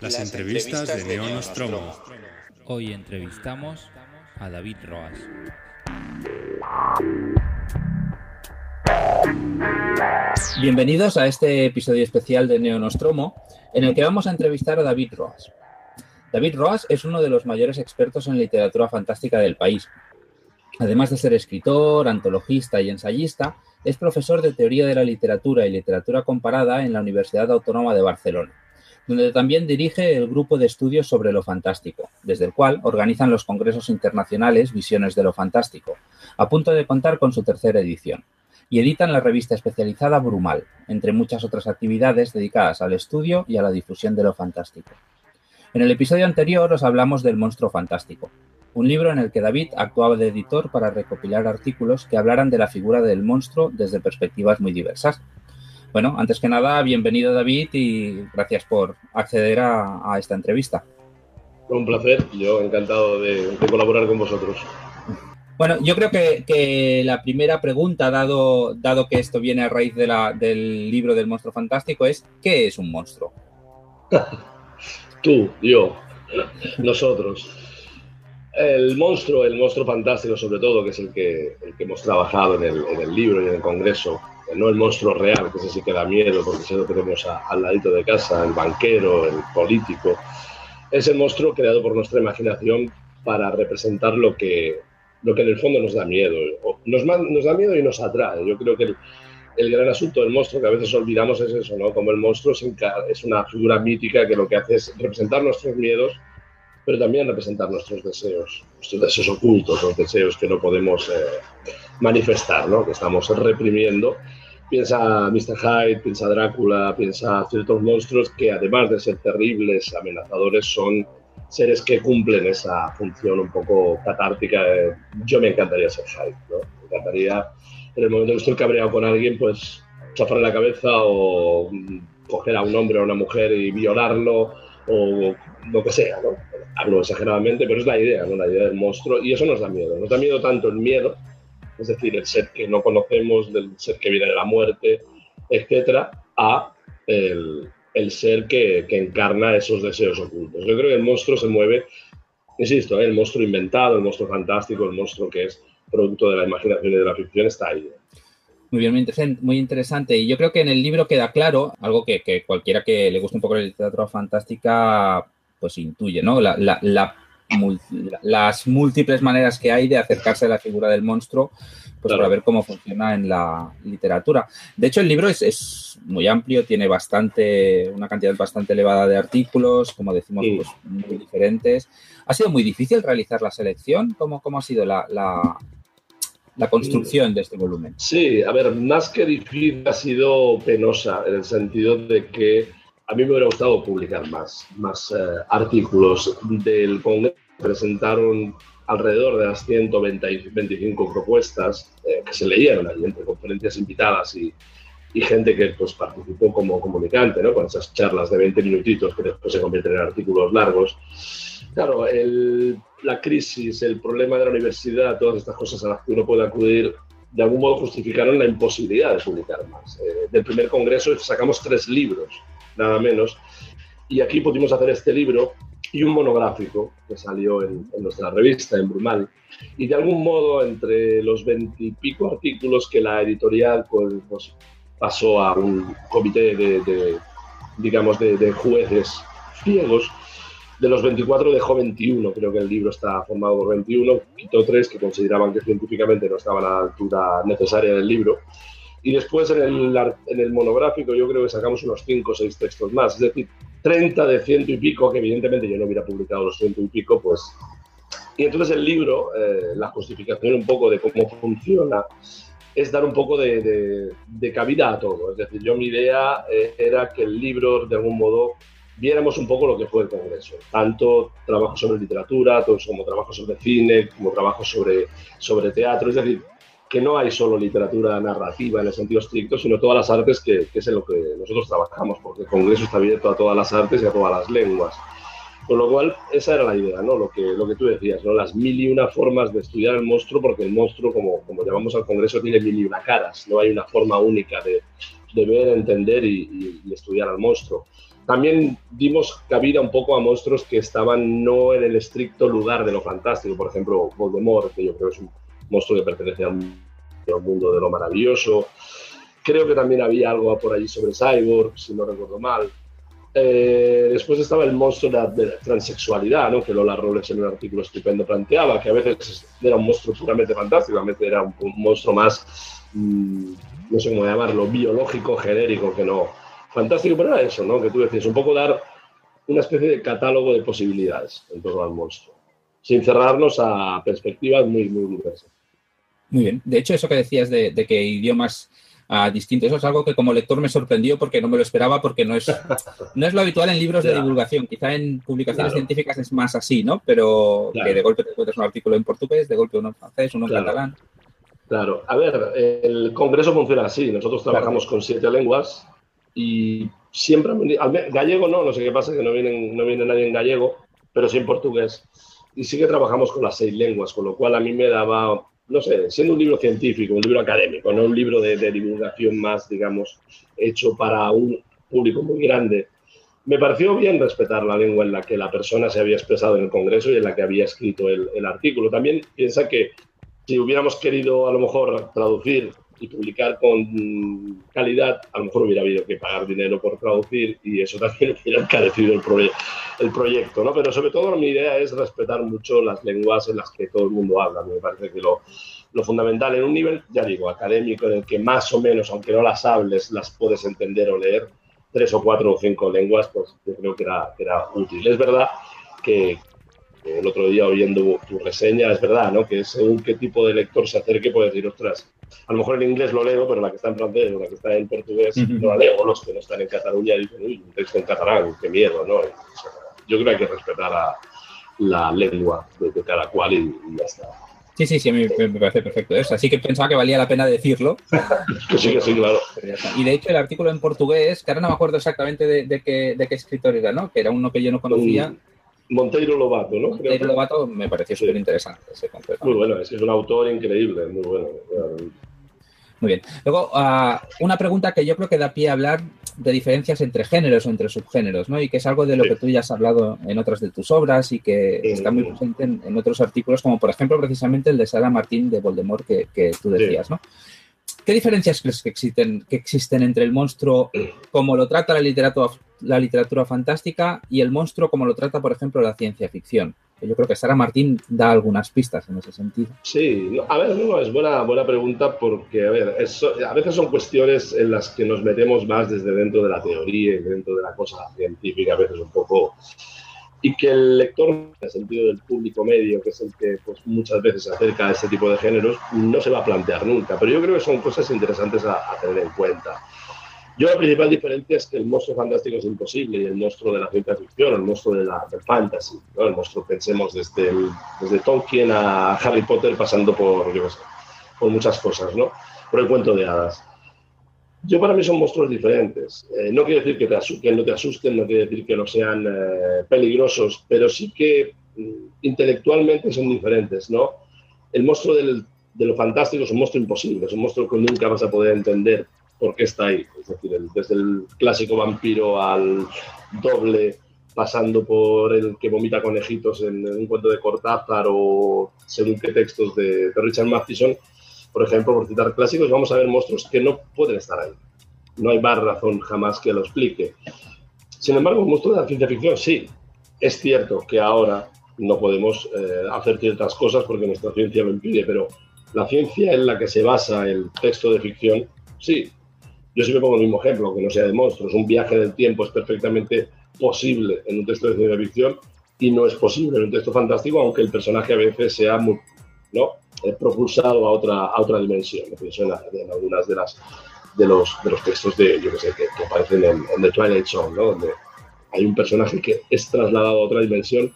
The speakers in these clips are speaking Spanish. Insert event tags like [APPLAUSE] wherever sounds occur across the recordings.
Las entrevistas de Neo Nostromo. Hoy entrevistamos a David Roas. Bienvenidos a este episodio especial de Neo Nostromo, en el que vamos a entrevistar a David Roas. David Roas es uno de los mayores expertos en literatura fantástica del país. Además de ser escritor, antologista y ensayista, es profesor de Teoría de la Literatura y Literatura Comparada en la Universidad Autónoma de Barcelona, donde también dirige el grupo de estudios sobre lo fantástico, desde el cual organizan los congresos internacionales Visiones de lo Fantástico, a punto de contar con su tercera edición, y editan la revista especializada Brumal, entre muchas otras actividades dedicadas al estudio y a la difusión de lo fantástico. En el episodio anterior os hablamos del monstruo fantástico, un libro en el que David actuaba de editor para recopilar artículos que hablaran de la figura del monstruo desde perspectivas muy diversas. Bueno, antes que nada, bienvenido David y gracias por acceder a, esta entrevista. Un placer, yo encantado de, colaborar con vosotros. Bueno, yo creo que, la primera pregunta, dado, dado que esto viene a raíz de la, del libro del monstruo fantástico, es ¿qué es un monstruo? [LAUGHS] Tú, yo, nosotros. El monstruo, el monstruo fantástico sobre todo, que es el que, el que hemos trabajado en el, en el, libro y en el congreso, no el monstruo real, que ese sí que da miedo porque ese lo tenemos al ladito de casa, el banquero, el político, es el monstruo creado por nuestra imaginación para representar lo que, lo que en el fondo nos da miedo. Nos, nos da miedo y nos atrae. Yo creo que el, gran asunto del monstruo que a veces olvidamos es eso, ¿no? Como el monstruo es una figura mítica que lo que hace es representar nuestros miedos pero también representar nuestros deseos, nuestros deseos ocultos, los deseos que no podemos eh, manifestar, ¿no? que estamos reprimiendo. Piensa Mr. Hyde, piensa Drácula, piensa ciertos monstruos que además de ser terribles, amenazadores, son seres que cumplen esa función un poco catártica. Yo me encantaría ser Hyde, ¿no? me encantaría en el momento que estoy cabreado con alguien, pues chafarle la cabeza o coger a un hombre o a una mujer y violarlo o lo que sea, ¿no? Hablo exageradamente, pero es la idea, ¿no? La idea del monstruo y eso nos da miedo. Nos da miedo tanto el miedo, es decir, el ser que no conocemos, del ser que viene de la muerte, etcétera, a el, el ser que, que, encarna esos deseos ocultos. Yo creo que el monstruo se mueve, insisto, ¿eh? el monstruo inventado, el monstruo fantástico, el monstruo que es producto de la imaginación y de la ficción está ahí. Muy bien, muy interesante. Y yo creo que en el libro queda claro algo que, que cualquiera que le guste un poco la literatura fantástica pues intuye, ¿no? La, la, las múltiples maneras que hay de acercarse a la figura del monstruo, pues para ver cómo funciona en la literatura. De hecho, el libro es, es, muy amplio, tiene bastante, una cantidad bastante elevada de artículos, como decimos, pues muy diferentes. ¿Ha sido muy difícil realizar la selección? ¿Cómo, cómo ha sido la, la construcción de este volumen? Sí, a ver, más que difícil ha sido penosa, en el sentido de que a mí me hubiera gustado publicar más, más eh, artículos del Congreso. Presentaron alrededor de las 125 propuestas eh, que se leían allí entre conferencias invitadas y, y, gente que pues, participó como comunicante, ¿no? con esas charlas de 20 minutitos que después se convierten en artículos largos. Claro, el, la crisis, el problema de la universidad, todas estas cosas a las que uno puede acudir, de algún modo justificaron la imposibilidad de publicar más. Eh, del primer congreso sacamos tres libros, nada menos, y aquí pudimos hacer este libro y un monográfico que salió en, nuestra revista, en Brumal, y de algún modo entre los veintipico artículos que la editorial pues, pues, pasó a un comité de, de digamos, de, de jueces ciegos, de los 24 dejó 21, creo que el libro está formado por 21, quitó tres que consideraban que científicamente no estaban a la altura necesaria del libro. Y después en el, en el monográfico yo creo que sacamos unos 5 o 6 textos más, es decir, 30 de ciento y pico, que evidentemente yo no hubiera publicado los ciento y pico, pues... Y entonces el libro, eh, la justificación un poco de cómo funciona, es dar un poco de, de, de cabida a todo. Es decir, yo mi idea eh, era que el libro de algún modo viéramos un poco lo que fue el Congreso. Tanto trabajo sobre literatura, como trabajo sobre cine, como trabajo sobre, sobre teatro. Es decir, que no hay solo literatura narrativa en el sentido estricto, sino todas las artes que, que, es en lo que nosotros trabajamos, porque el Congreso está abierto a todas las artes y a todas las lenguas. Con lo cual, esa era la idea, ¿no? Lo que, lo que tú decías, ¿no? Las mil y una formas de estudiar el monstruo, porque el monstruo, como, como llamamos al Congreso, tiene mil y una caras. No hay una forma única de, de ver, entender y, estudiar al monstruo. También dimos cabida un poco a monstruos que estaban no en el estricto lugar de lo fantástico, por ejemplo, Voldemort, que yo creo es un monstruo que pertenece al mundo de lo maravilloso. Creo que también había algo por allí sobre Cyborg, si no recuerdo mal. Eh, después estaba el monstruo de la, transexualidad, ¿no? que Lola Robles en un artículo estupendo planteaba, que a veces era un monstruo puramente fantástico, a veces era un, monstruo más, mm, no sé cómo llamarlo, biológico, genérico, que no. Fantástico, pero era eso, ¿no? que tú decías, un poco dar una especie de catálogo de posibilidades en torno al monstruo, sin cerrarnos a perspectivas muy, muy diversas. Muy bien. De hecho, eso que decías de, de que idiomas distinto. Eso es algo que como lector me sorprendió porque no me lo esperaba, porque no es, [LAUGHS] no es lo habitual en libros de divulgación. Quizá en publicaciones científicas es más así, ¿no? Pero que de golpe te encuentras un artículo en portugués, de golpe uno en francés, uno en catalán. Claro, a ver, el Congreso funciona así. Nosotros trabajamos con siete lenguas y siempre, gallego no, no sé qué pasa, que no viene, no viene nadie en gallego, pero sí en portugués. Y sí que trabajamos con las seis lenguas, con lo cual a mí me daba no sé, siendo un libro científico, un libro académico, no un libro de, divulgación más, digamos, hecho para un público muy grande, me pareció bien respetar la lengua en la que la persona se había expresado en el Congreso y en la que había escrito el, artículo. También piensa que si hubiéramos querido a lo mejor traducir y publicar con calidad, a lo mejor hubiera habido que pagar dinero por traducir y eso también [LAUGHS] hubiera encarecido el, el proyecto, ¿no? Pero sobre todo mi idea es respetar mucho las lenguas en las que todo el mundo habla. Me parece que lo, lo fundamental en un nivel, ya digo, académico, en el que más o menos, aunque no las hables, las puedes entender o leer, tres o cuatro o cinco lenguas, pues yo creo que era, que era útil. Es verdad que, el otro día oyendo tu reseña, es verdad, ¿no? Que según qué tipo de lector se acerque puede decir, ostras, a lo mejor en inglés lo leo, pero la que está en francés o la que está en portugués no la leo. Los que no están en Cataluña dicen, uy, un texto en catalán, qué miedo, ¿no? Yo creo que hay que respetar a la lengua de, cada cual y, ya está. Sí, sí, sí, a mí me parece perfecto eso. Así que pensaba que valía la pena decirlo. [LAUGHS] que sí, que sí, claro. Y de hecho el artículo en portugués, que ahora no me acuerdo exactamente de, qué, de qué escritor era, ¿no? Que era uno que yo no conocía. Monteiro Lobato, ¿no? Monteiro Lobato me pareció súper interesante ese concepto. Muy bueno, es un autor increíble, muy bueno. Muy bien. Luego, uh, una pregunta que yo creo que da pie a hablar de diferencias entre géneros o entre subgéneros, ¿no? Y que es algo de lo que tú ya has hablado en otras de tus obras y que está muy presente en, otros artículos, como por ejemplo precisamente el de Sara Martín de Voldemort que, que tú decías, ¿no? ¿Qué diferencias crees que existen, que existen entre el monstruo como lo trata la literatura, la literatura fantástica y el monstruo como lo trata, por ejemplo, la ciencia ficción? Yo creo que Sara Martín da algunas pistas en ese sentido. Sí, a ver, no, es buena, buena pregunta porque, a ver, a veces son cuestiones en las que nos metemos más desde dentro de la teoría y dentro de la cosa científica, a veces un poco y que el lector, en el sentido del público medio, que es el que pues, muchas veces se acerca a este tipo de géneros, no se va a plantear nunca. Pero yo creo que son cosas interesantes a, tener en cuenta. Yo la principal diferencia es que el monstruo fantástico es imposible y el monstruo de la ciencia ficción, el monstruo de la fantasy, el monstruo pensemos desde, desde Tolkien a Harry Potter pasando por, yo sé, por muchas cosas, ¿no? Por el cuento de hadas. Yo para mí son monstruos diferentes. Eh, no quiere decir que, te no te asusten, no quiere decir que no sean eh, peligrosos, pero sí que mm, intelectualmente son diferentes, ¿no? El monstruo de lo fantástico es un monstruo imposible, es un monstruo que nunca vas a poder entender por qué está ahí. Es decir, desde el clásico vampiro al doble, pasando por el que vomita conejitos en, un cuento de Cortázar o según qué textos de, de Richard Matheson, por ejemplo, por citar clásicos, vamos a ver monstruos que no pueden estar ahí. No hay más razón jamás que lo explique. Sin embargo, un monstruo de la ciencia ficción, sí. Es cierto que ahora no podemos eh, hacer ciertas cosas porque nuestra ciencia lo impide, pero la ciencia en la que se basa el texto de ficción, sí. Yo siempre pongo el mismo ejemplo, que no sea de monstruos. Un viaje del tiempo es perfectamente posible en un texto de ciencia ficción y no es posible en un texto fantástico, aunque el personaje a veces sea muy, ¿no? Propulsado a otra, a otra dimensión. Pienso en, en, algunas de, las, de, los, de los textos de, yo que sé, que, aparecen en, en, The Twilight Zone, ¿no? donde hay un personaje que es trasladado a otra dimensión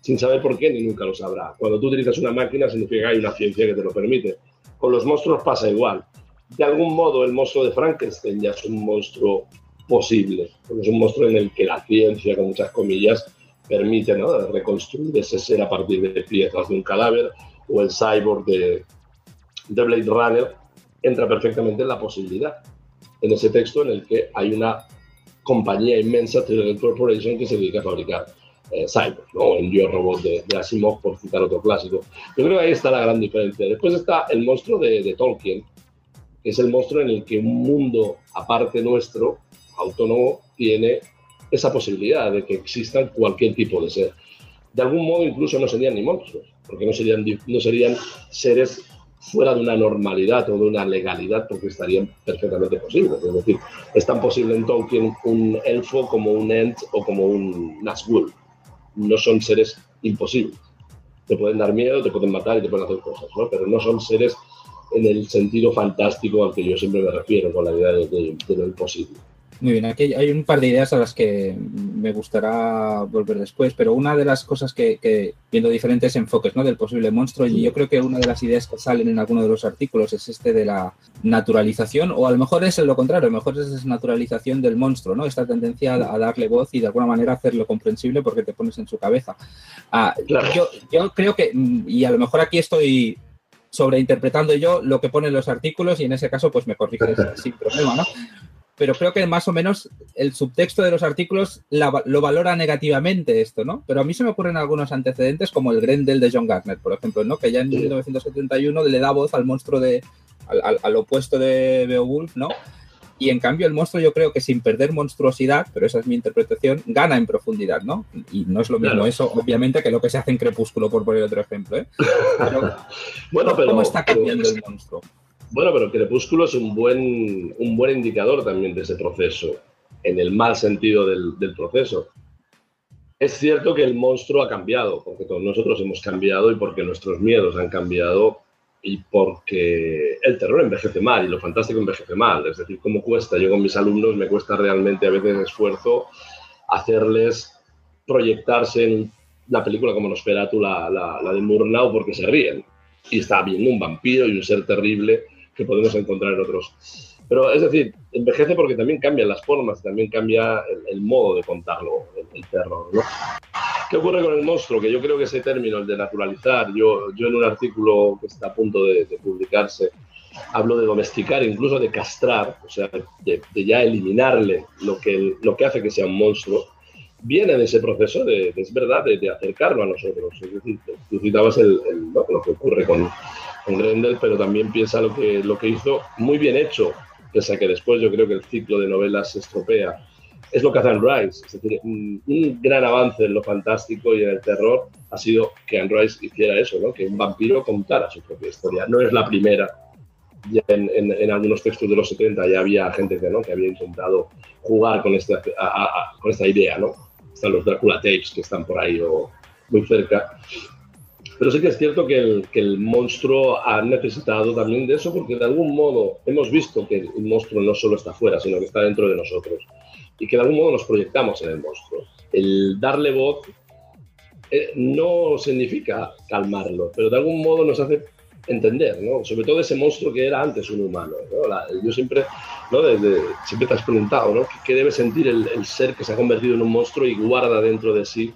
sin saber por qué ni nunca lo sabrá. Cuando tú utilizas una máquina significa que hay una ciencia que te lo permite. Con los monstruos pasa igual. De algún modo el monstruo de Frankenstein ya es un monstruo posible, es un monstruo en el que la ciencia, con muchas comillas, permite ¿no? reconstruir ese ser a partir de piezas de un cadáver o el cyborg de, de Blade Runner entra perfectamente en la posibilidad. en ese texto en el que hay una compañía inmensa, Trillion Corporation, que se dedica a fabricar eh, cyber, ¿no? En Yo Robot de, de, Asimov, por citar otro clásico. Yo creo que ahí está la gran diferencia. Después está el monstruo de, de Tolkien, que es el monstruo en el que un mundo aparte nuestro, autónomo, tiene esa posibilidad de que existan cualquier tipo de ser. De algún modo incluso no serían ni monstruos, porque no serían, no serían seres fuera de una normalidad o de una legalidad, porque estarían perfectamente posibles. Es decir, es tan posible en Tolkien un elfo como un Ent o como un Nazgûl. No son seres imposibles. Te pueden dar miedo, te pueden matar y te pueden hacer cosas, ¿no? pero no son seres en el sentido fantástico al que yo siempre me refiero con la idea de, de, de lo imposible. Muy bien, aquí hay un par de ideas a las que me gustará volver después, pero una de las cosas que, que, viendo diferentes enfoques ¿no? del posible monstruo, y yo creo que una de las ideas que salen en alguno de los artículos es este de la naturalización, o a lo mejor es lo contrario, a lo mejor es esa naturalización del monstruo, ¿no? esta tendencia a, darle voz y de alguna manera hacerlo comprensible porque te pones en su cabeza. Ah, claro. yo, yo creo que, y a lo mejor aquí estoy sobreinterpretando yo lo que ponen los artículos y en ese caso pues me corriges [LAUGHS] sin problema, ¿no? Pero creo que más o menos el subtexto de los artículos la, lo valora negativamente esto, ¿no? Pero a mí se me ocurren algunos antecedentes como el Grendel de John Gardner, por ejemplo, ¿no? Que ya en 1971 le da voz al monstruo de, al, al, al opuesto de Beowulf, ¿no? Y en cambio el monstruo yo creo que sin perder monstruosidad, pero esa es mi interpretación, gana en profundidad, ¿no? Y no es lo mismo claro. eso, obviamente, que lo que se hace en Crepúsculo, por poner otro ejemplo. ¿eh? [LAUGHS] Pero, bueno, pero, ¿Cómo está cambiando pero, el monstruo? Bueno, pero Crepúsculo es un buen, un buen indicador también de ese proceso, en el mal sentido del, del proceso. Es cierto que el monstruo ha cambiado, porque todos nosotros hemos cambiado y porque nuestros miedos han cambiado y porque el terror envejece mal y lo fantástico envejece mal. Es decir, cómo cuesta, yo con mis alumnos me cuesta realmente a veces esfuerzo hacerles proyectarse en una película como Nosferatu, la, la, la de Murnau, porque se ríen. Y está viendo un vampiro y un ser terrible que podemos encontrar en otros. Pero es decir, envejece porque también cambian las formas, también cambia el, el modo de contarlo, el, el terror. ¿no? ¿Qué ocurre con el monstruo? Que yo creo que ese término, el de naturalizar, yo, yo en un artículo que está a punto de, de publicarse, hablo de domesticar, incluso de castrar, o sea, de, de ya eliminarle lo que, lo que hace que sea un monstruo, viene de ese proceso de, de es verdad, de, de, acercarlo a nosotros. Es decir, tú citabas el, el, lo que ocurre con, con Grendel, pero también piensa lo que, lo que hizo muy bien hecho, pese a que después yo creo que el ciclo de novelas se estropea. Es lo que hace Anne Rice, es decir, un, un, gran avance en lo fantástico y en el terror ha sido que Anne Rice hiciera eso, ¿no? que un vampiro contara su propia historia. No es la primera, ya en, en, en, algunos textos de los 70 ya había gente que, ¿no? que había intentado jugar con esta, a, a, a, con esta idea, ¿no? Están los Dracula Tapes que están por ahí o muy cerca. Pero sí que es cierto que el, que el monstruo ha necesitado también de eso porque de algún modo hemos visto que el monstruo no solo está fuera, sino que está dentro de nosotros y que de algún modo nos proyectamos en el monstruo. El darle voz eh, no significa calmarlo, pero de algún modo nos hace entender, ¿no? Sobre todo ese monstruo que era antes un humano, ¿no? La, yo siempre, ¿no? Desde, siempre te has preguntado, ¿no? ¿Qué debe sentir el, el, ser que se ha convertido en un monstruo y guarda dentro de sí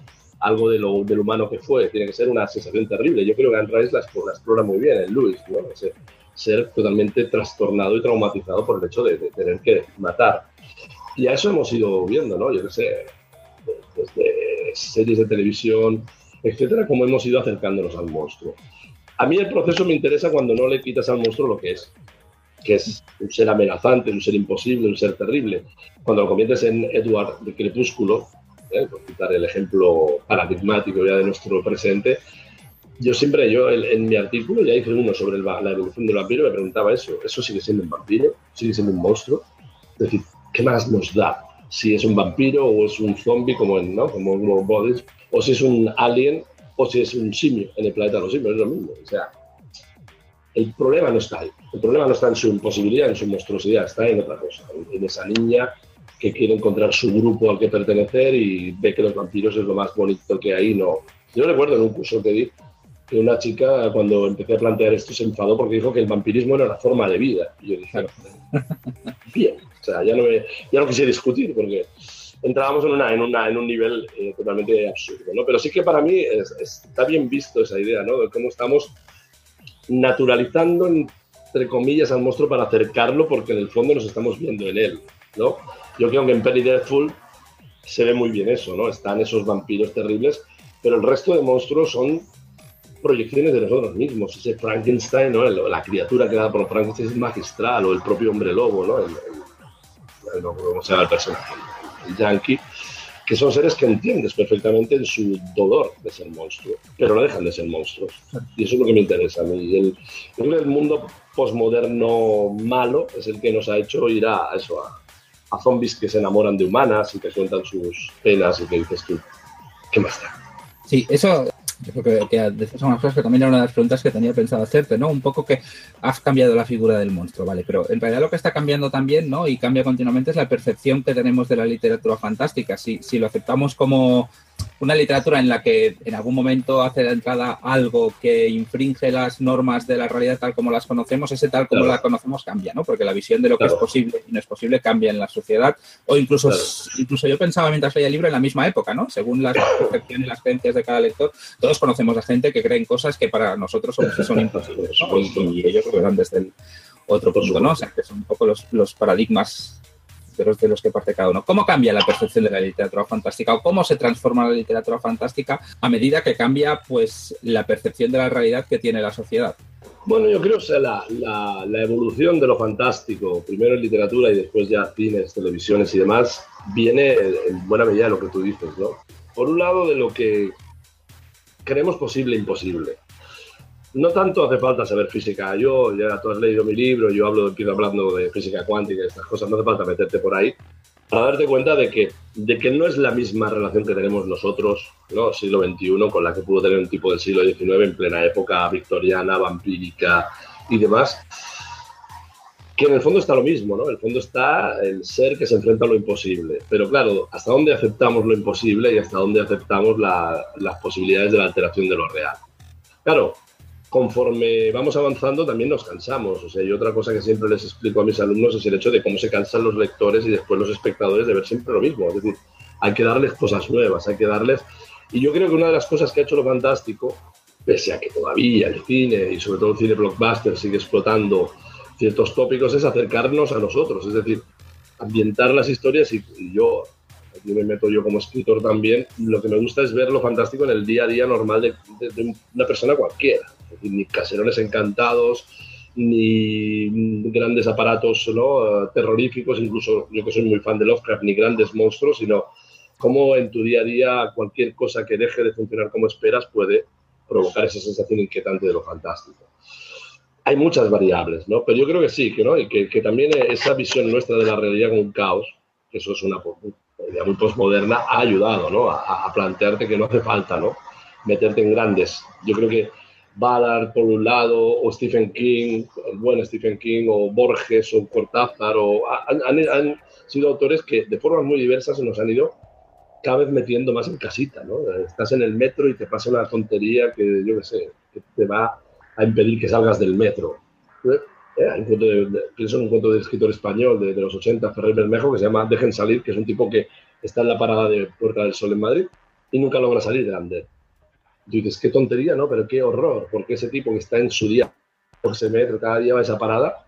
algo de lo, del humano que fue? Tiene que ser una sensación terrible. Yo creo que Anne la, la explora muy bien en Lewis, ¿no? Ese ser totalmente trastornado y traumatizado por el hecho de, de tener que matar. Y a eso hemos ido viendo, ¿no? Yo qué sé, desde series de televisión, etcétera, como hemos ido acercándonos al monstruo. A mí el proceso me interesa cuando no le quitas al monstruo lo que es, que es un ser amenazante, un ser imposible, un ser terrible. Cuando lo conviertes en Edward de Crepúsculo, ¿eh? por citar el ejemplo paradigmático ya de nuestro presente, yo siempre, yo en, en mi artículo ya hice uno sobre el, la evolución del vampiro, me preguntaba eso, ¿eso sigue siendo un vampiro? ¿Sigue siendo un monstruo? Es decir, ¿qué más nos da? Si es un vampiro o es un zombie como en, ¿no? como en Bodies, o si es un alien o si es un simio en el planeta de los simios, es lo mismo. O sea, el problema no está ahí. El problema no está en su imposibilidad, en su monstruosidad, está en otra cosa, en, en esa niña que quiere encontrar su grupo al que pertenecer y ve que los vampiros es lo más bonito que hay. No. Yo recuerdo en un curso que di que una chica, cuando empecé a plantear esto, se enfadó porque dijo que el vampirismo era una forma de vida. Y yo dije, bien, o sea, ya no, me, ya no quise discutir porque entrábamos en, una, en, una, en un nivel eh, totalmente absurdo, ¿no? Pero sí que para mí es, es, está bien visto esa idea, ¿no? De cómo estamos naturalizando en entre comillas, al monstruo para acercarlo porque en el fondo nos estamos viendo en él, ¿no? Yo creo que en Penny Deathful se ve muy bien eso, ¿no? Están esos vampiros terribles, pero el resto de monstruos son proyecciones de nosotros mismos. Ese Frankenstein, ¿no? la criatura creada por Frankenstein es magistral, o el propio hombre lobo, ¿no? El, no cómo se llama el personaje, el yankee, que son seres que entiendes perfectamente en su dolor de ser monstruo, pero no dejan de ser monstruos. Y eso es lo que me interesa a mí. El, el mundo posmoderno malo es el que nos ha hecho ir a eso, a, a zombies que se enamoran de humanas y que cuentan sus penas y que dices tú, ¿qué más da? Sí, eso yo creo que, que que también era una de las preguntas que tenía pensado hacerte, ¿no? Un poco que has cambiado la figura del monstruo, ¿vale? Pero en realidad lo que está cambiando también, ¿no? Y cambia continuamente es la percepción que tenemos de la literatura fantástica. Si, si lo aceptamos como una literatura en la que en algún momento hace de entrada algo que infringe las normas de la realidad tal como las conocemos, ese tal como la conocemos cambia, ¿no? Porque la visión de lo que es posible y no es posible cambia en la sociedad. O incluso, incluso yo pensaba mientras leía el libro en la misma época, ¿no? Según las percepciones y las creencias de cada lector, todos conocemos a gente que creen cosas que para nosotros son, son [LAUGHS] imposibles, Y, ellos lo verán desde el otro punto, ¿no? O sea, que son un poco los, los paradigmas pero de los que parte cada uno. ¿Cómo cambia la percepción de la literatura fantástica o cómo se transforma la literatura fantástica a medida que cambia pues, la percepción de la realidad que tiene la sociedad? Bueno, yo creo que la, evolución de lo fantástico, primero en literatura y después ya cines, televisiones y demás, viene en buena medida de lo que tú dices, ¿no? Por un lado, de lo que creemos posible e imposible no tanto hace falta saber física. Yo, ya tú has leído mi libro, yo hablo, empiezo hablando de física cuántica y estas cosas, no hace falta meterte por ahí para darte cuenta de que, de que no es la misma relación que tenemos nosotros, ¿no? Siglo XXI, con la que pudo tener un tipo del siglo XIX en plena época victoriana, vampírica y demás, que en el fondo está lo mismo, ¿no? El fondo está el ser que se enfrenta a lo imposible. Pero claro, ¿hasta dónde aceptamos lo imposible y hasta dónde aceptamos las posibilidades de la alteración de lo real? Claro, conforme vamos avanzando también nos cansamos. O sea, y otra cosa que siempre les explico a mis alumnos es el hecho de cómo se cansan los lectores y después los espectadores de ver siempre lo mismo. Es decir, hay que darles cosas nuevas, hay que darles... Y yo creo que una de las cosas que ha hecho lo fantástico, pese a que todavía el cine y sobre todo el cine blockbuster sigue explotando ciertos tópicos, es acercarnos a nosotros, es decir, ambientar las historias y, yo aquí me meto yo como escritor también, lo que me gusta es ver lo fantástico en el día a día normal de una persona cualquiera ni caserones encantados, ni grandes aparatos ¿no? terroríficos, incluso yo que soy muy fan de Lovecraft, ni grandes monstruos, sino cómo en tu día a día cualquier cosa que deje de funcionar como esperas puede provocar esa sensación inquietante de lo fantástico. Hay muchas variables, ¿no? Pero yo creo que sí, que, ¿no? y que, también esa visión nuestra de la realidad como un caos, que eso es una, idea muy postmoderna, ha ayudado ¿no? a, a plantearte que no hace falta ¿no? meterte en grandes. Yo creo que Ballard por un lado, o Stephen King, el buen Stephen King, o Borges, o Cortázar, o han, sido autores que de formas muy diversas se nos han ido cada vez metiendo más en casita, ¿no? Estás en el metro y te pasa una tontería que, yo qué sé, que te va a impedir que salgas del metro. Eh, un cuento de, pienso en un cuento de escritor español de, los 80, Ferrer Bermejo, que se llama Dejen salir, que es un tipo que está en la parada de Puerta del Sol en Madrid y nunca logra salir de dices, qué tontería, ¿no? Pero qué horror, porque ese tipo que está en su día, por se mete cada día a esa parada,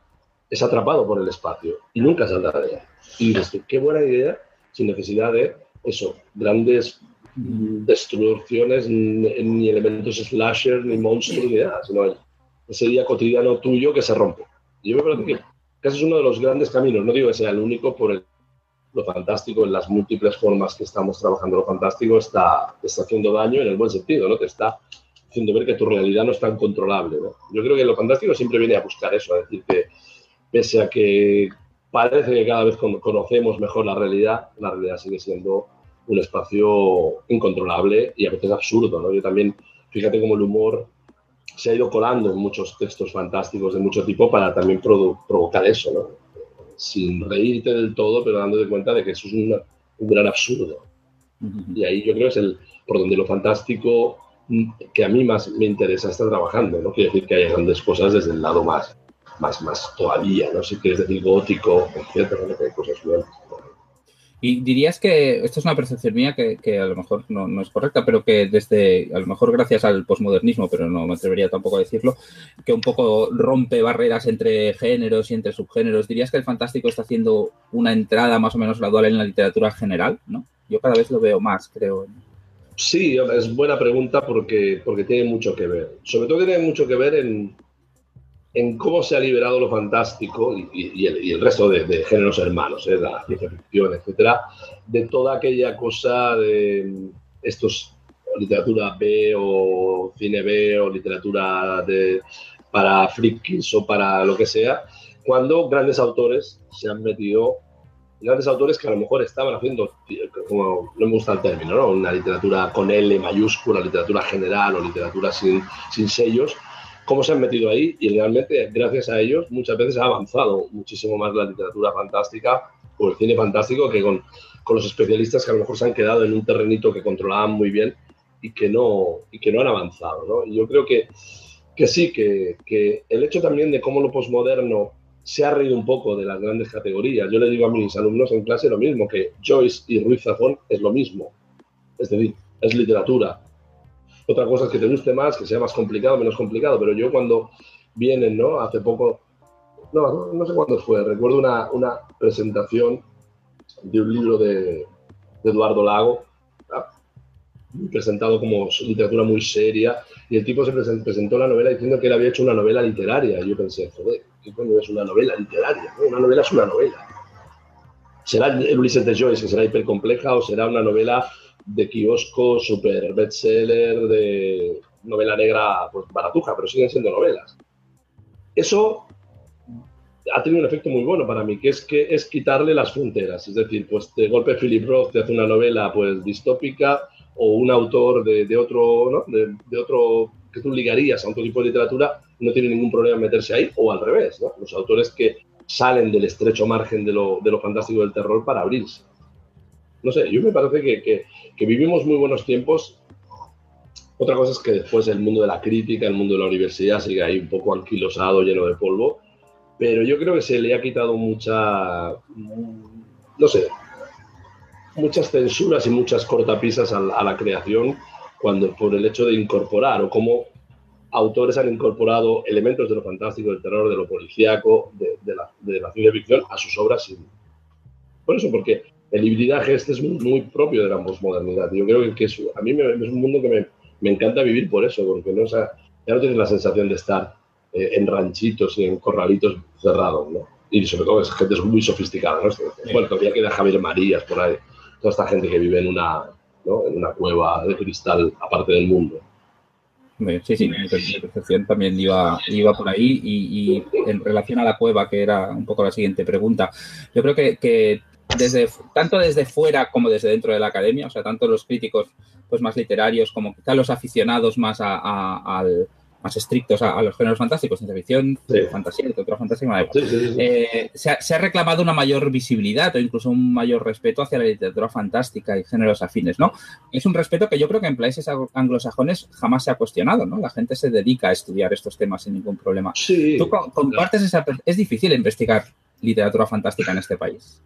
es atrapado por el espacio y nunca saldrá de ella. Y dices, qué buena idea, sin necesidad de eso, grandes destrucciones, ni elementos slasher, ni monstruos, ni nada, sino ese día cotidiano tuyo que se rompe. Yo me parece que casi es uno de los grandes caminos, no digo que sea el único por el lo fantástico, en las múltiples formas que estamos trabajando, lo fantástico está, está haciendo daño en el buen sentido, ¿no? Te está haciendo ver que tu realidad no es tan controlable, ¿no? Yo creo que lo fantástico siempre viene a buscar eso, a decir que pese a que parece que cada vez conocemos mejor la realidad, la realidad sigue siendo un espacio incontrolable y a veces absurdo, ¿no? Yo también, fíjate cómo el humor se ha ido colando en muchos textos fantásticos de mucho tipo para también provocar eso, ¿no? Sin reírte del todo, pero dándote cuenta de que eso es un gran absurdo. Y ahí yo creo que es el, por donde lo fantástico mm, que a mí más me interesa estar trabajando, ¿no? Quiere decir que hay grandes cosas desde el lado más, más, más todavía, ¿no? Si quieres decir gótico, etcétera, que hay cosas buenas. Y dirías que, esto es una percepción mía que, a lo mejor no, es correcta, pero que desde, a lo mejor gracias al posmodernismo, pero no me atrevería tampoco a decirlo, que un poco rompe barreras entre géneros y entre subgéneros. ¿Dirías que el fantástico está haciendo una entrada más o menos gradual en la literatura general? ¿no? Yo cada vez lo veo más, creo. Sí, es buena pregunta porque, porque tiene mucho que ver. Sobre todo tiene mucho que ver en, en cómo se ha liberado lo fantástico y, el, resto de, géneros hermanos, ¿eh? la ciencia ficción, etcétera, de toda aquella cosa de estos literatura B o cine B o literatura de, para frikis o para lo que sea, cuando grandes autores se han metido, grandes autores que a lo mejor estaban haciendo, no me gusta el término, ¿no? una literatura con L mayúscula, literatura general o literatura sin sellos, cómo se han metido ahí y realmente gracias a ellos muchas veces ha avanzado muchísimo más la literatura fantástica o el cine fantástico que con, con, los especialistas que a lo mejor se han quedado en un terrenito que controlaban muy bien y que no, y que no han avanzado. ¿no? Y yo creo que, que sí, que, que, el hecho también de cómo lo posmoderno se ha reído un poco de las grandes categorías. Yo le digo a mis alumnos en clase lo mismo, que Joyce y Ruiz Zafón es lo mismo. Es decir, es literatura, otra cosa es que te guste más, que sea más complicado, menos complicado, pero yo cuando vienen, ¿no? Hace poco, no, no sé cuándo fue, recuerdo una, una presentación de un libro de, Eduardo Lago, presentado como literatura muy seria, y el tipo se presentó la novela diciendo que él había hecho una novela literaria. Y yo pensé, joder, ¿qué coño es una novela literaria? Una novela es una novela. ¿Será el Ulises de Joyce, que será hipercompleja, o será una novela de kiosco, super bestseller, de novela negra, pues baratuja, pero siguen siendo novelas. Eso ha tenido un efecto muy bueno para mí, que es que es quitarle las fronteras. Es decir, pues de golpe Philip Roth te hace una novela pues distópica o un autor de, otro, ¿no? de, otro que tú ligarías a otro tipo de literatura, no tiene ningún problema en meterse ahí, o al revés, los autores que salen del estrecho margen de lo, de lo fantástico del terror para abrirse no sé, yo me parece que, que, vivimos muy buenos tiempos. Otra cosa es que después el mundo de la crítica, el mundo de la universidad sigue ahí un poco anquilosado, lleno de polvo, pero yo creo que se le ha quitado mucha, no sé, muchas censuras y muchas cortapisas a, la creación cuando por el hecho de incorporar o como autores han incorporado elementos de lo fantástico, del terror, de lo policíaco, de, la, de la, ciencia ficción a sus obras. Por eso, porque el hibridaje este es muy, propio de la posmodernidad. Yo creo que, es, a mí me, es un mundo que me, me, encanta vivir por eso, porque no, ya no tienes la sensación de estar eh, en ranchitos y en corralitos cerrados, ¿no? Y sobre todo es gente muy sofisticada, ¿no? Bueno, todavía queda Javier Marías por ahí, toda esta gente que vive en una, ¿no? en una cueva de cristal aparte del mundo. Sí, sí, mi percepción también iba, iba por ahí y, en relación a la cueva, que era un poco la siguiente pregunta, yo creo que, que desde, tanto desde fuera como desde dentro de la academia, o sea, tanto los críticos pues, más literarios como quizá los aficionados más, a, al, más estrictos a, los géneros fantásticos, ciencia ficción, fantasía, literatura fantástica, eh, se, ha, se, ha, reclamado una mayor visibilidad o incluso un mayor respeto hacia la literatura fantástica y géneros afines, ¿no? Es un respeto que yo creo que en países anglosajones jamás se ha cuestionado, ¿no? La gente se dedica a estudiar estos temas sin ningún problema. ¿Tú compartes esa... Es difícil investigar literatura fantástica en este país.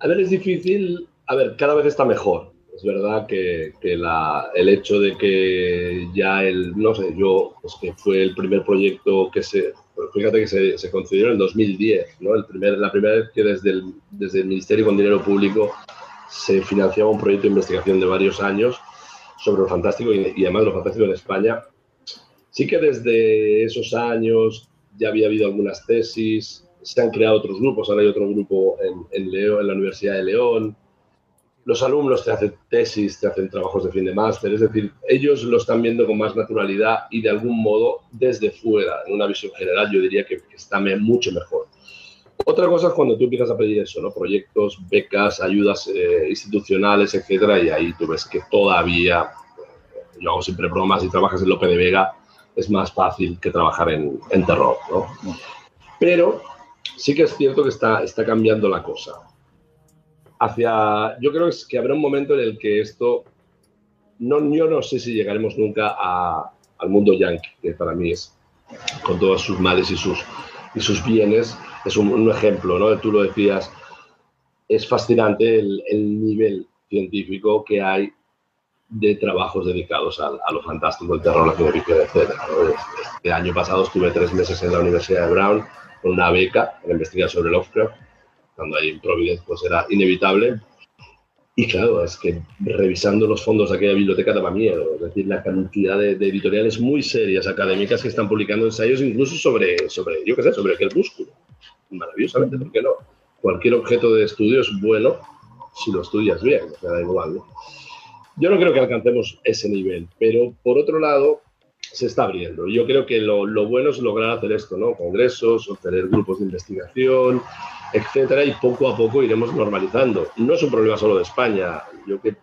A ver, es difícil. A ver, cada vez está mejor. Es verdad que, el hecho de que ya el, no sé, yo, pues que fue el primer proyecto que se, fíjate que se, se concedió en el 2010, ¿no? El primer, la primera vez que desde el, desde el Ministerio con dinero público se financiaba un proyecto de investigación de varios años sobre lo fantástico y, y además lo fantástico en España. Sí que desde esos años ya había habido algunas tesis, se han creado otros grupos, ahora hay otro grupo en, en, en la Universidad de León. Los alumnos te hacen tesis, te hacen trabajos de fin de máster, es decir, ellos lo están viendo con más naturalidad y de algún modo desde fuera, en una visión general, yo diría que, está mucho mejor. Otra cosa es cuando tú empiezas a pedir eso, ¿no? Proyectos, becas, ayudas eh, institucionales, etcétera, y ahí tú ves que todavía, yo hago siempre bromas, si trabajas en Lope de Vega, es más fácil que trabajar en, en terror, ¿no? Pero sí que es cierto que está, está cambiando la cosa. Hacia, yo creo que habrá un momento en el que esto, no, yo no sé si llegaremos nunca al mundo yankee, que para mí es, con todos sus males y sus, y sus bienes, es un, ejemplo, ¿no? Tú lo decías, es fascinante el, nivel científico que hay de trabajos dedicados a, lo fantástico, el terror, la ciencia ficción, etc. Este año pasado estuve tres meses en la Universidad de Brown con una beca para investigar sobre Lovecraft. Cuando hay en Providence, pues era inevitable. Y claro, es que revisando los fondos de aquella biblioteca daba miedo. Es decir, la cantidad de, editoriales muy serias académicas que están publicando ensayos incluso sobre, sobre yo qué sé, sobre el músculo. Maravillosamente, ¿por qué no? Cualquier objeto de estudio es bueno si lo estudias bien, o sea, da igual. Yo no creo que alcancemos ese nivel, pero por otro lado, se está abriendo. Yo creo que lo, lo bueno es lograr hacer esto, ¿no? Congresos, tener grupos de investigación, etcétera, y poco a poco iremos normalizando. No es un problema solo de España. Yo que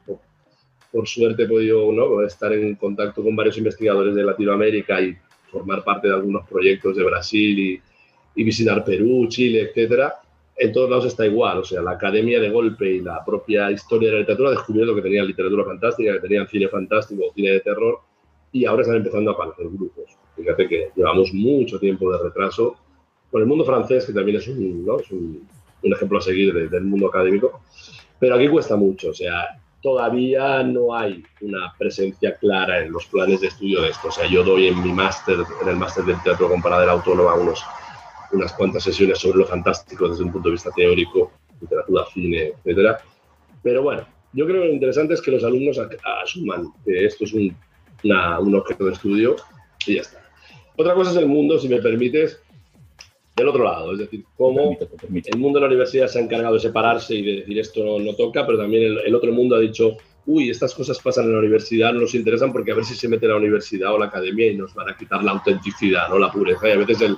por, suerte he podido ¿no? estar en contacto con varios investigadores de Latinoamérica y formar parte de algunos proyectos de Brasil y, y visitar Perú, Chile, etcétera. En todos lados está igual, o sea, la academia de golpe y la propia historia de la literatura descubrieron que tenían literatura fantástica, que tenían cine fantástico, cine de terror, y ahora están empezando a aparecer grupos. Fíjate que llevamos mucho tiempo de retraso con el mundo francés, que también es un, ¿no? es un, ejemplo a seguir del mundo académico, pero aquí cuesta mucho, o sea, todavía no hay una presencia clara en los planes de estudio de esto. O sea, yo doy en mi máster, en el máster de teatro comparado de la autónoma, unos, unas cuantas sesiones sobre lo fantástico desde un punto de vista teórico, literatura, cine, etcétera. Pero bueno, yo creo que lo interesante es que los alumnos asuman que esto es un, un objeto de estudio y ya está. Otra cosa es el mundo, si me permites, del otro lado, es decir, cómo el mundo de la universidad se ha encargado de separarse y de decir esto no, toca, pero también el, otro mundo ha dicho, uy, estas cosas pasan en la universidad, no nos interesan porque a ver si se mete la universidad o la academia y nos van a quitar la autenticidad, ¿no? la pureza. Y a veces el,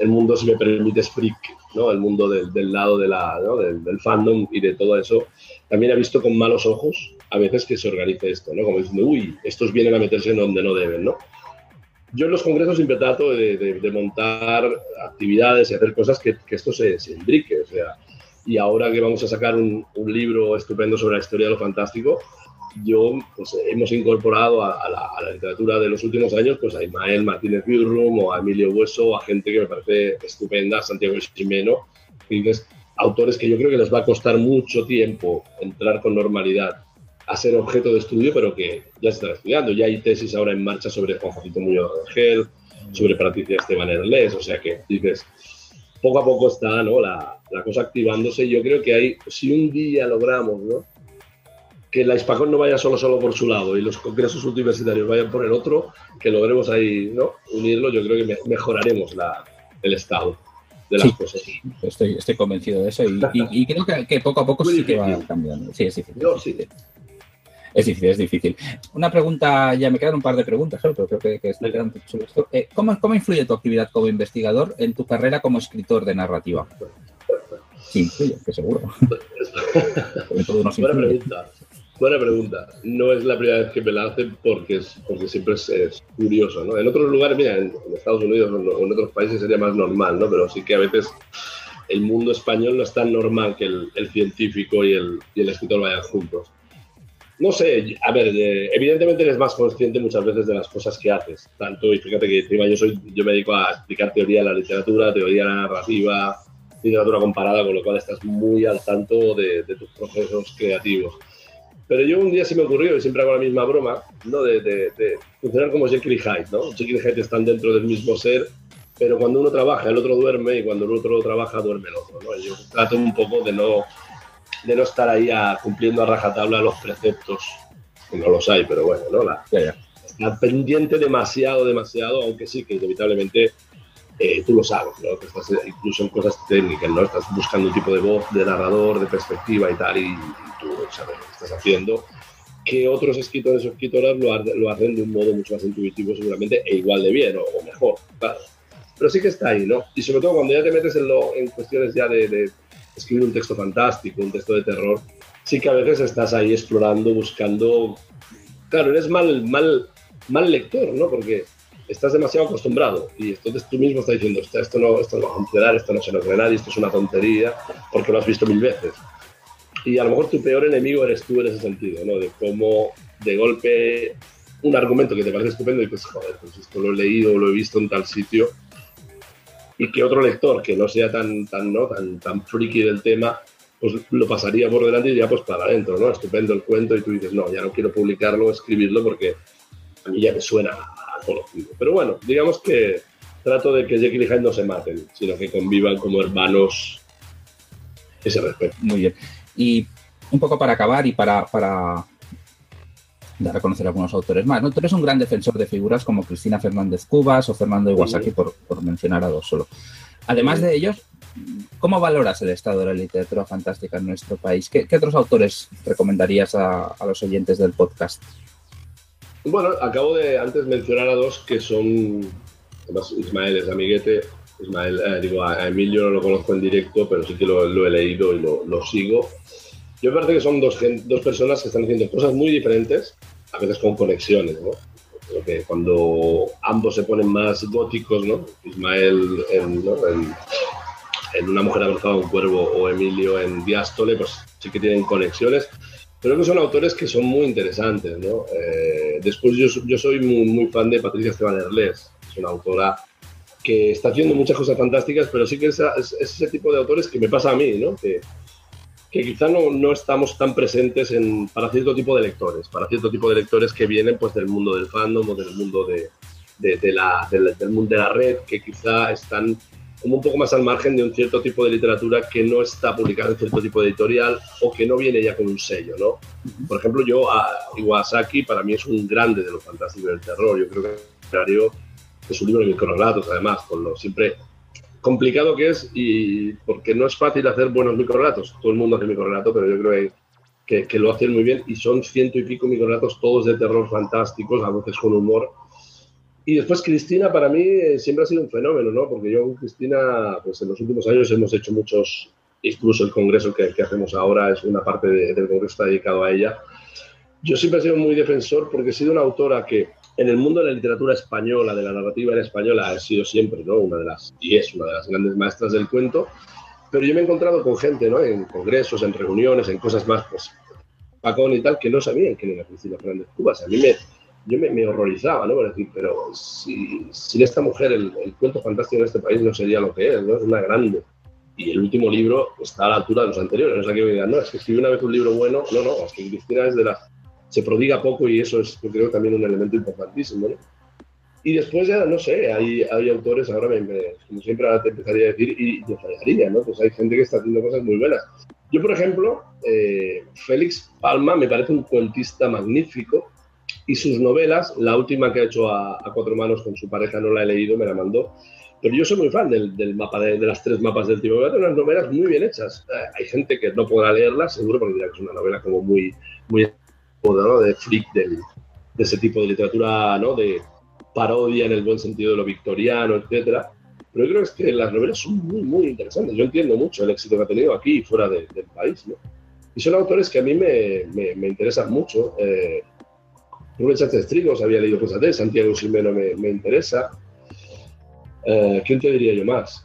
el mundo, si me permite, es freak, ¿no? el mundo del, del lado de la, ¿no? del, del, fandom y de todo eso, también ha visto con malos ojos a veces que se organice esto, ¿no? como diciendo, uy, estos vienen a meterse en donde no deben. ¿no? yo en los congresos siempre trato de, montar actividades y hacer cosas que, esto se, se imbrique. O sea, y ahora que vamos a sacar un, libro estupendo sobre la historia de lo fantástico, yo pues, hemos incorporado a, la, literatura de los últimos años pues, a Ismael Martínez Birrum o a Emilio Hueso, a gente que me parece estupenda, Santiago Ximeno, autores que yo creo que les va a costar mucho tiempo entrar con normalidad a ser objeto de estudio, pero que ya se están estudiando. Ya hay tesis ahora en marcha sobre Juan Josito Muñoz Gel, sobre Patricia Esteban Herlés, o sea que dices, poco a poco está ¿no? la, la, cosa activándose. Yo creo que hay, si un día logramos ¿no? que la Hispacón no vaya solo solo por su lado y los congresos universitarios vayan por el otro, que logremos ahí ¿no? unirlo, yo creo que mejoraremos la, el estado de las cosas. Estoy, estoy convencido de eso y, y, creo que, que, poco a poco sí que va cambiando. Sí, sí, Yo, sí. Es difícil, es difícil. Una pregunta, ya me quedan un par de preguntas, pero creo que, que estoy quedando sobre esto. Eh, ¿cómo, ¿Cómo influye tu actividad como investigador en tu carrera como escritor de narrativa? Sí, influye, que seguro. [LAUGHS] Buena pregunta. Buena pregunta. No es la primera vez que me la hacen porque, es, porque siempre es, curioso. ¿no? En otros lugares, mira, en, Estados Unidos o en otros países sería más normal, ¿no? pero sí que a veces el mundo español no es tan normal que el, el científico y el, y el escritor vayan juntos. No sé, a ver, evidentemente eres más consciente muchas veces de las cosas que haces. Tanto, y fíjate que encima yo, soy, yo me dedico a explicar teoría de la literatura, teoría de la narrativa, literatura comparada, con lo cual estás muy al tanto de, tus procesos creativos. Pero yo un día sí me ocurrió, y siempre hago la misma broma, ¿no? de, funcionar como Jekyll y Hyde. ¿no? Jekyll y Hyde están dentro del mismo ser, pero cuando uno trabaja, el otro duerme, y cuando el otro trabaja, duerme el otro. ¿no? Yo trato un poco de no de no estar ahí cumpliendo a rajatabla los preceptos, que no los hay, pero bueno, ¿no? La, pendiente demasiado, demasiado, aunque sí que inevitablemente eh, tú lo sabes, ¿no? Que estás incluso en cosas técnicas, ¿no? Estás buscando un tipo de voz, de narrador, de perspectiva y tal, y, tú sabes lo que estás haciendo. Que otros escritores o escritoras lo, lo, hacen de un modo mucho más intuitivo, seguramente, e igual de bien o, mejor, claro. Pero sí que está ahí, ¿no? Y sobre todo cuando ya te metes en, lo, en cuestiones ya de escribir un texto fantástico, un texto de terror, sí que a veces estás ahí explorando, buscando... Claro, eres mal, mal, mal lector, ¿no? Porque estás demasiado acostumbrado y entonces tú mismo estás diciendo, esto no, esto no va a funcionar, esto no se lo cree nadie, esto es una tontería, porque lo has visto mil veces. Y a lo mejor tu peor enemigo eres tú en ese sentido, ¿no? De cómo de golpe un argumento que te parece estupendo y pues, joder, pues esto lo he leído, lo he visto en tal sitio y que otro lector que no sea tan, tan, ¿no? tan, tan friki del tema pues lo pasaría por delante y ya pues para adentro, ¿no? Estupendo el cuento y tú dices, no, ya no quiero publicarlo, escribirlo porque a mí ya me suena a conocido. Pero bueno, digamos que trato de que Jekyll y Hyde no se maten, sino que convivan como hermanos ese respeto. Muy bien. Y un poco para acabar y para, para dar a conocer a algunos autores más. ¿no? Tú eres un gran defensor de figuras como Cristina Fernández Cubas o Fernando Iwasaki, por, por, mencionar a dos solo. Además de ellos, ¿cómo valoras el estado de la literatura fantástica en nuestro país? ¿Qué, qué otros autores recomendarías a, a, los oyentes del podcast? Bueno, acabo de antes mencionar a dos que son, además Ismael es amiguete, Ismael, eh, digo, a Emilio no lo conozco en directo, pero sí que lo, lo he leído y lo, lo sigo. Yo me parece que son dos, dos, personas que están haciendo cosas muy diferentes, a veces con conexiones, ¿no? Creo que cuando ambos se ponen más góticos, ¿no? Ismael en, ¿no? en, en Una mujer abrazada a un cuervo o Emilio en Diástole, pues sí que tienen conexiones. Creo que son autores que son muy interesantes, ¿no? Eh, después yo, yo soy muy, muy, fan de Patricia Esteban Erles, es una autora que está haciendo muchas cosas fantásticas, pero sí que es, es, es ese tipo de autores que me pasa a mí, ¿no? Que, que quizá no, no, estamos tan presentes en, para cierto tipo de lectores, para cierto tipo de lectores que vienen pues, del mundo del fandom o del mundo de, de, de la, del, del mundo de la red, que quizá están como un poco más al margen de un cierto tipo de literatura que no está publicada en cierto tipo de editorial o que no viene ya con un sello, ¿no? Por ejemplo, yo, a Iwasaki para mí es un grande de lo fantástico y del terror. Yo creo que es un libro de microrelatos, además, con lo siempre complicado que es y porque no es fácil hacer buenos microrelatos. Todo el mundo hace microrelato, pero yo creo que, que, que, lo hacen muy bien y son ciento y pico microrelatos todos de terror fantásticos, a veces con humor y después Cristina para mí eh, siempre ha sido un fenómeno, ¿no? Porque yo con Cristina, pues en los últimos años hemos hecho muchos, incluso el congreso que, que hacemos ahora es una parte de, del congreso está dedicado a ella. Yo siempre he sido muy defensor porque he sido una autora que en el mundo de la literatura española, de la narrativa en española, ha sido siempre, ¿no? Una de las, y es una de las grandes maestras del cuento. Pero yo me he encontrado con gente, ¿no? En congresos, en reuniones, en cosas más, pues, Pacón y tal, que no sabían quién era Cristina Fernández Cubas. A mí me, yo me, me, horrorizaba, ¿no? Por decir, pero si, sin esta mujer el, el, cuento fantástico en este país no sería lo que es, ¿no? Es una grande. Y el último libro está a la altura de los anteriores. No es que me digan, no, es que escribí una vez un libro bueno. No, no, es que Cristina es de las... Se prodiga poco y eso es, creo, también un elemento importantísimo, ¿no? Y después ya, no sé, hay, hay autores, ahora me, como siempre te empezaría a decir, y te fallaría, ¿no? Pues hay gente que está haciendo cosas muy buenas. Yo, por ejemplo, eh, Félix Palma me parece un cuentista magnífico, y sus novelas, la última que ha hecho a, cuatro manos con su pareja no la he leído, me la mandó, pero yo soy muy fan del, mapa de, las tres mapas del tipo, me unas novelas muy bien hechas. Eh, hay gente que no podrá leerlas, seguro, porque dirá que es una novela como muy, muy ¿no? de freak del, de ese tipo de literatura, ¿no? de parodia en el buen sentido de lo victoriano, etcétera. Pero yo creo que las novelas son muy, muy interesantes. Yo entiendo mucho el éxito que ha tenido aquí y fuera de, del país. ¿no? Y son autores que a mí me, me, interesan mucho. Eh, Rubén Sánchez Trigos había leído cosas de Santiago Simeno me, me interesa. Uh, ¿Quién te diría yo más?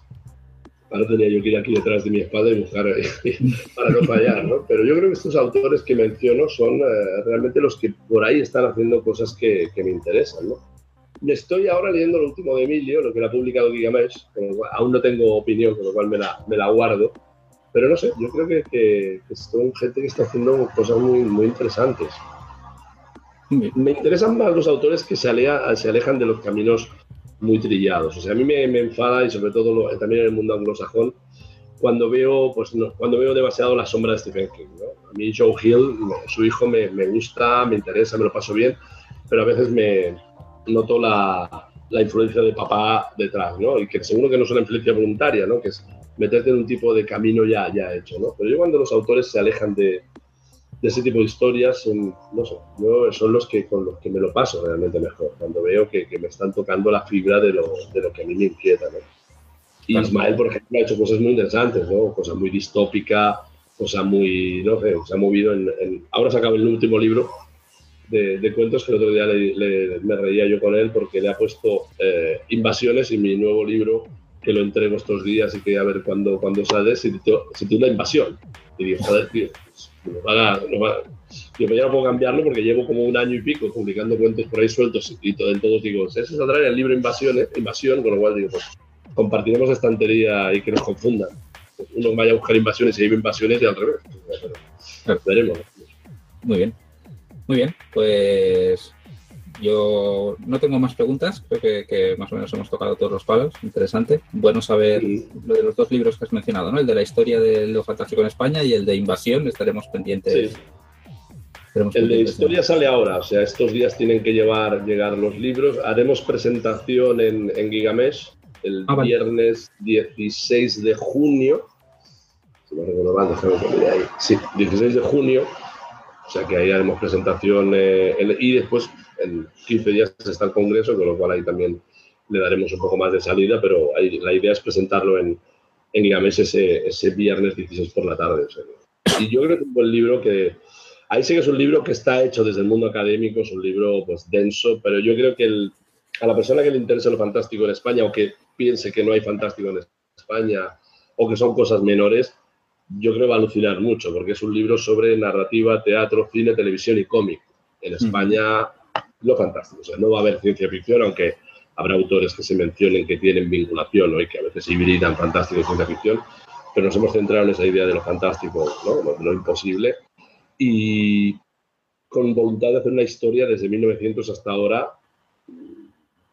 Ahora tenía yo que ir aquí detrás de mi espada y buscar [LAUGHS] para no fallar, ¿no? Pero yo creo que estos autores que menciono son uh, realmente los que por ahí están haciendo cosas que, que, me interesan, ¿no? Me estoy ahora leyendo lo último de Emilio, lo que le ha publicado Gigamesh, aún no tengo opinión, con lo cual me la, me la guardo. Pero no sé, yo creo que, que, que son gente que está haciendo cosas muy, muy interesantes me interesan más los autores que se, alea, se, alejan de los caminos muy trillados. O sea, a mí me, enfada, y sobre todo también en el mundo anglosajón, cuando veo, pues, no, cuando veo demasiado la sombra de Stephen King. ¿no? A mí Joe Hill, su hijo, me, me, gusta, me interesa, me lo paso bien, pero a veces me noto la, la influencia de papá detrás, ¿no? Y que seguro que no es una influencia voluntaria, ¿no? Que es meterte en un tipo de camino ya, ya hecho, ¿no? Pero yo cuando los autores se alejan de, de ese tipo de historias son, no sé, yo, son los que con los que me lo paso realmente mejor, cuando veo que, que me están tocando la fibra de lo, de lo que a mí me inquieta. ¿no? Y. Ismael, por ejemplo, ha hecho cosas muy interesantes, ¿no? cosas muy distópicas, cosas muy, no sé, se ha movido en, en... Ahora se acaba el último libro de, de, cuentos que el otro día le, le, me reía yo con él porque le ha puesto eh, Invasiones y mi nuevo libro que lo entrego estos días y que a ver cuándo, cuándo sale, se titula Invasión. Y digo, joder, tío, no van a, no van a, yo ya no puedo cambiarlo porque llevo como un año y pico publicando cuentos por ahí sueltos y todo, en todos digo, ese saldrá en el libro Invasiones, Invasión, con lo cual digo, pues compartiremos estantería y que nos confundan. uno vaya a buscar invasiones y hay invasiones y al revés. Veremos. Muy bien. Muy bien, pues yo no tengo más preguntas, creo que, más o menos hemos tocado todos los palos, interesante. Bueno saber lo de los dos libros que has mencionado, ¿no? El de la historia de lo fantástico en España y el de invasión, estaremos pendientes. el de historia sale ahora, o sea, estos días tienen que llevar, llegar los libros. Haremos presentación en, en Gigamesh el ah, viernes 16 de junio. Si no recuerdo mal, déjame ahí. Sí, 16 de junio. O sea que ahí haremos presentación eh, y después en 15 días está el Congreso, con lo cual ahí también le daremos un poco más de salida, pero la idea es presentarlo en, en Gigamesh ese, ese viernes 16 por la tarde. y yo creo que es un buen libro que... Ahí sí que es un libro que está hecho desde el mundo académico, es un libro pues denso, pero yo creo que a la persona que le interese lo fantástico en España o que piense que no hay fantástico en España o que son cosas menores, yo creo que va a alucinar mucho, porque es un libro sobre narrativa, teatro, cine, televisión y cómic. En España lo fantástico. O sea, no va a haber ciencia ficción, aunque habrá autores que se mencionen que tienen vinculación y que a veces hibridan fantástico y ciencia ficción, pero nos hemos centrado en esa idea de lo fantástico, ¿no? lo, imposible, y con voluntad de hacer una historia desde 1900 hasta ahora,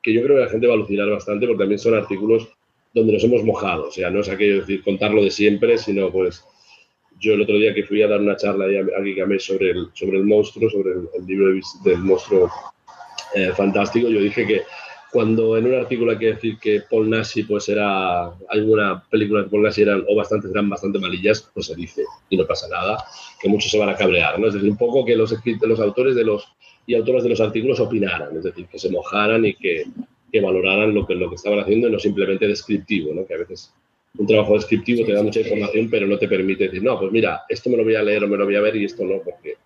que yo creo que la gente va a alucinar bastante, porque también son artículos donde nos hemos mojado, o sea, no es aquello de decir contarlo de siempre, sino pues yo el otro día que fui a dar una charla a Gigamesh sobre el, sobre el monstruo, sobre el, libro del monstruo eh, fantástico. Yo dije que cuando en un artículo hay que decir que Paul Nassi pues era alguna película de Paul Nassi eran o bastantes eran bastante malillas, pues se dice y no pasa nada, que muchos se van a cabrear, ¿no? Es decir, un poco que los, los autores de los y autoras de los artículos opinaran, es decir, que se mojaran y que, que valoraran lo que, lo que estaban haciendo y no simplemente descriptivo, ¿no? Que a veces un trabajo descriptivo te da mucha información, pero no te permite decir, no, pues mira, esto me lo voy a leer o me lo voy a ver y esto no, porque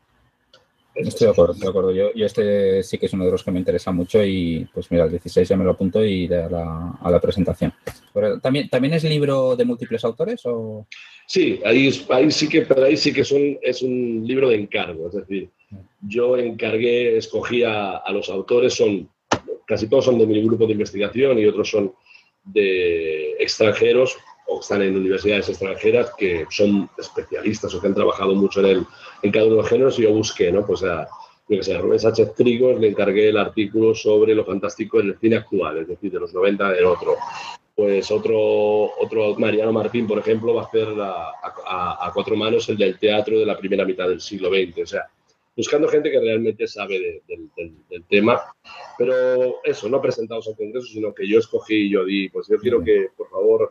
Estoy de acuerdo, de acuerdo. Yo, este sí que es uno de los que me interesa mucho y pues mira, el 16 ya me lo apunto y iré a la, a la presentación. ¿también, ¿También es libro de múltiples autores o...? Sí, ahí, sí que, pero ahí sí que es un libro de encargo. Es decir, yo encargué, escogí a, a los autores, son casi todos son de mi grupo de investigación y otros son de extranjeros o están en universidades extranjeras que son especialistas o que han trabajado mucho en, el, en cada uno de los géneros y yo busqué, ¿no? Pues a, yo que sé, a Rubén Sánchez Trigos le encargué el artículo sobre lo fantástico en el cine actual, es decir, de los 90 del otro. Pues otro, otro Mariano Martín, por ejemplo, va a hacer a, a, cuatro manos el del teatro de la primera mitad del siglo XX. O sea, buscando gente que realmente sabe del tema. Pero eso, no presentados al Congreso, sino que yo escogí y yo di, pues yo quiero que, por favor,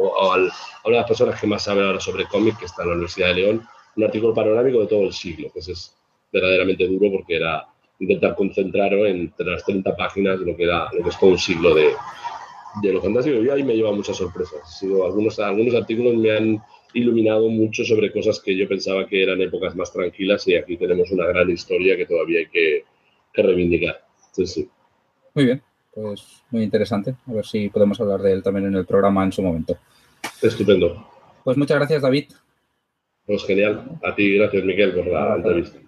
o, a una de las personas que más saben ahora sobre cómic, que está en la Universidad de León, un artículo panorámico de todo el siglo, que es verdaderamente duro porque era intentar concentrar entre las 30 páginas de lo que, era, lo que es todo un siglo de, de lo fantástico. Y ahí me lleva muchas sorpresas. Sido, algunos, algunos artículos me han iluminado mucho sobre cosas que yo pensaba que eran épocas más tranquilas y aquí tenemos una gran historia que todavía hay que, reivindicar. sí. Muy bien, pues muy interesante. A ver si podemos hablar de él también en el programa en su momento. Estupendo. Pues muchas gracias, David. Pues genial. A ti, gracias, Miguel, por la entrevista.